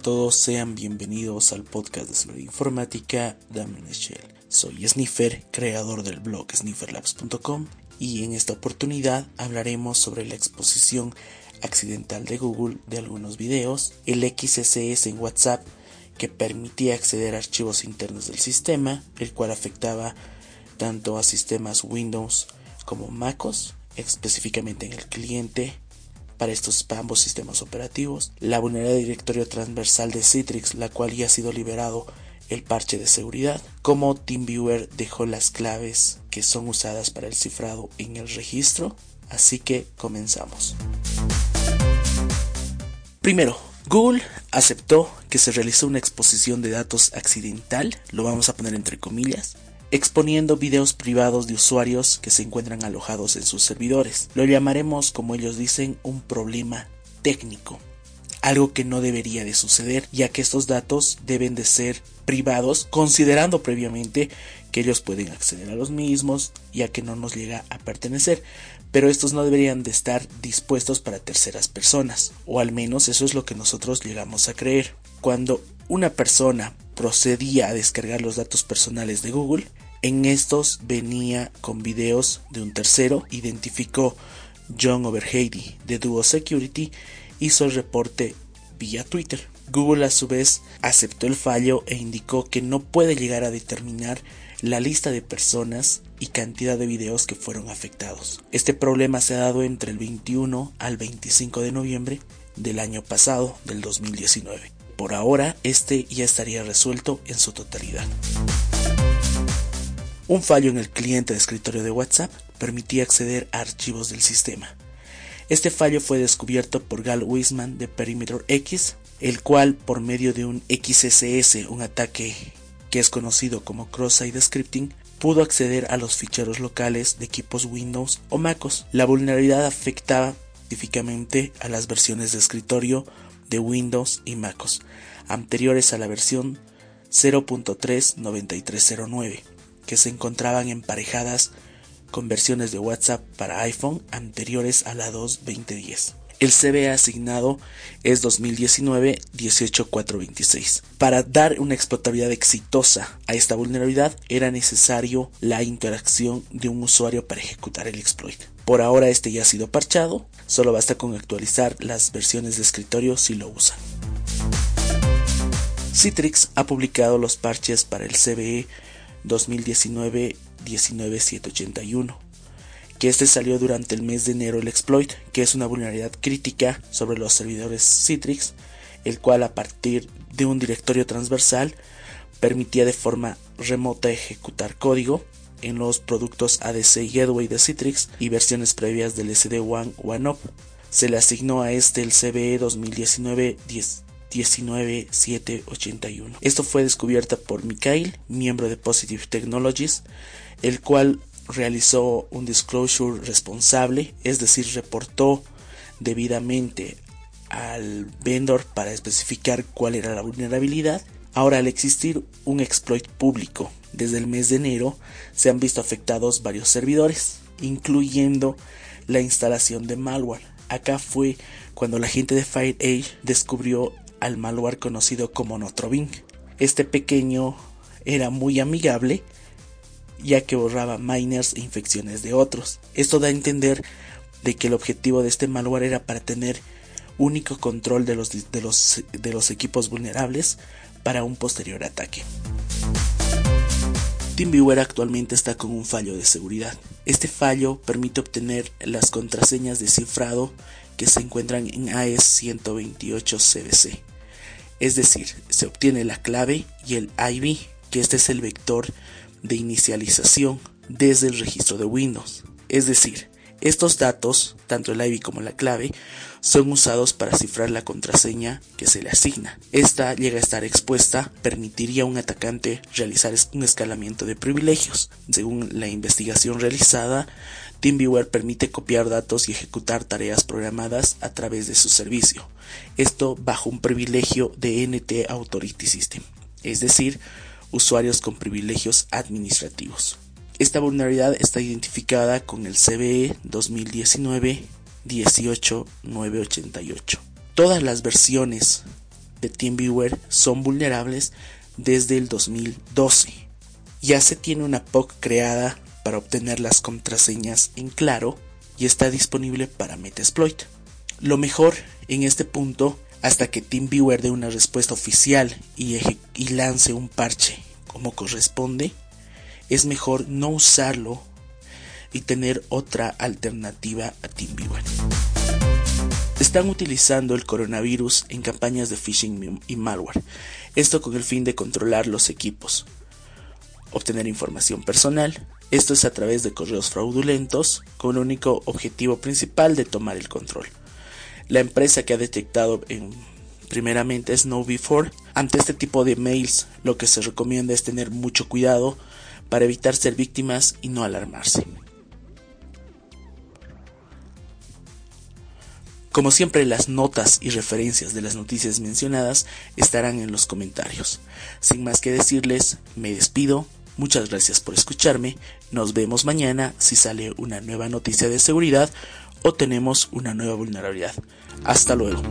todos, sean bienvenidos al podcast de seguridad informática Damien Shell. Soy Sniffer, creador del blog snifferlabs.com y en esta oportunidad hablaremos sobre la exposición accidental de Google de algunos videos, el XSS en WhatsApp que permitía acceder a archivos internos del sistema, el cual afectaba tanto a sistemas Windows como MacOS, específicamente en el cliente para estos ambos sistemas operativos, la vulnerabilidad de directorio transversal de Citrix, la cual ya ha sido liberado el parche de seguridad, como TeamViewer dejó las claves que son usadas para el cifrado en el registro, así que comenzamos. Primero, Google aceptó que se realizó una exposición de datos accidental, lo vamos a poner entre comillas, exponiendo videos privados de usuarios que se encuentran alojados en sus servidores. Lo llamaremos, como ellos dicen, un problema técnico. Algo que no debería de suceder, ya que estos datos deben de ser privados, considerando previamente que ellos pueden acceder a los mismos, ya que no nos llega a pertenecer. Pero estos no deberían de estar dispuestos para terceras personas, o al menos eso es lo que nosotros llegamos a creer. Cuando una persona procedía a descargar los datos personales de Google, en estos venía con videos de un tercero, identificó John Overheady de Duo Security, hizo el reporte vía Twitter. Google a su vez aceptó el fallo e indicó que no puede llegar a determinar la lista de personas y cantidad de videos que fueron afectados. Este problema se ha dado entre el 21 al 25 de noviembre del año pasado, del 2019. Por ahora, este ya estaría resuelto en su totalidad. Un fallo en el cliente de escritorio de WhatsApp permitía acceder a archivos del sistema. Este fallo fue descubierto por Gal Wiseman de Perimeter X, el cual por medio de un XSS, un ataque que es conocido como cross-site scripting, pudo acceder a los ficheros locales de equipos Windows o MacOS. La vulnerabilidad afectaba específicamente a las versiones de escritorio de Windows y MacOS anteriores a la versión 0.39309 que se encontraban emparejadas con versiones de WhatsApp para iPhone anteriores a la 2.2010. El CBA asignado es 2019-18426. Para dar una explotabilidad exitosa a esta vulnerabilidad era necesario la interacción de un usuario para ejecutar el exploit. Por ahora este ya ha sido parchado, solo basta con actualizar las versiones de escritorio si lo usan. Citrix ha publicado los parches para el CBE 2019-19781, que este salió durante el mes de enero el exploit, que es una vulnerabilidad crítica sobre los servidores Citrix, el cual a partir de un directorio transversal permitía de forma remota ejecutar código en los productos ADC y Gateway de Citrix y versiones previas del SD-WAN OneUp. Se le asignó a este el CBE 2019 19781. Esto fue descubierta por Mikhail, miembro de Positive Technologies, el cual realizó un disclosure responsable, es decir, reportó debidamente al vendor para especificar cuál era la vulnerabilidad. Ahora, al existir un exploit público desde el mes de enero, se han visto afectados varios servidores, incluyendo la instalación de malware. Acá fue cuando la gente de FireEdge descubrió al malware conocido como Notroving. Este pequeño era muy amigable ya que borraba miners e infecciones de otros. Esto da a entender de que el objetivo de este malware era para tener único control de los, de los, de los equipos vulnerables para un posterior ataque. TeamViewer actualmente está con un fallo de seguridad. Este fallo permite obtener las contraseñas de cifrado que se encuentran en AES 128 CBC. Es decir, se obtiene la clave y el ID, que este es el vector de inicialización desde el registro de Windows. Es decir, estos datos, tanto el ID como la clave, son usados para cifrar la contraseña que se le asigna. Esta llega a estar expuesta, permitiría a un atacante realizar un escalamiento de privilegios. Según la investigación realizada, TeamViewer permite copiar datos y ejecutar tareas programadas a través de su servicio. Esto bajo un privilegio de NT Authority System, es decir, usuarios con privilegios administrativos. Esta vulnerabilidad está identificada con el CVE 2019 18988. Todas las versiones de TeamViewer son vulnerables desde el 2012. Ya se tiene una POC creada para obtener las contraseñas en claro y está disponible para Metasploit. Lo mejor en este punto, hasta que TeamViewer dé una respuesta oficial y, lance un parche como corresponde, es mejor no usarlo y tener otra alternativa a TeamViewer. Están utilizando el coronavirus en campañas de phishing y malware, esto con el fin de controlar los equipos, obtener información personal, esto es a través de correos fraudulentos, con el único objetivo principal de tomar el control. La empresa que ha detectado en, primeramente es KnowBe4. Ante este tipo de mails, lo que se recomienda es tener mucho cuidado para evitar ser víctimas y no alarmarse. Como siempre, las notas y referencias de las noticias mencionadas estarán en los comentarios. Sin más que decirles, me despido. Muchas gracias por escucharme. Nos vemos mañana si sale una nueva noticia de seguridad o tenemos una nueva vulnerabilidad. Hasta luego.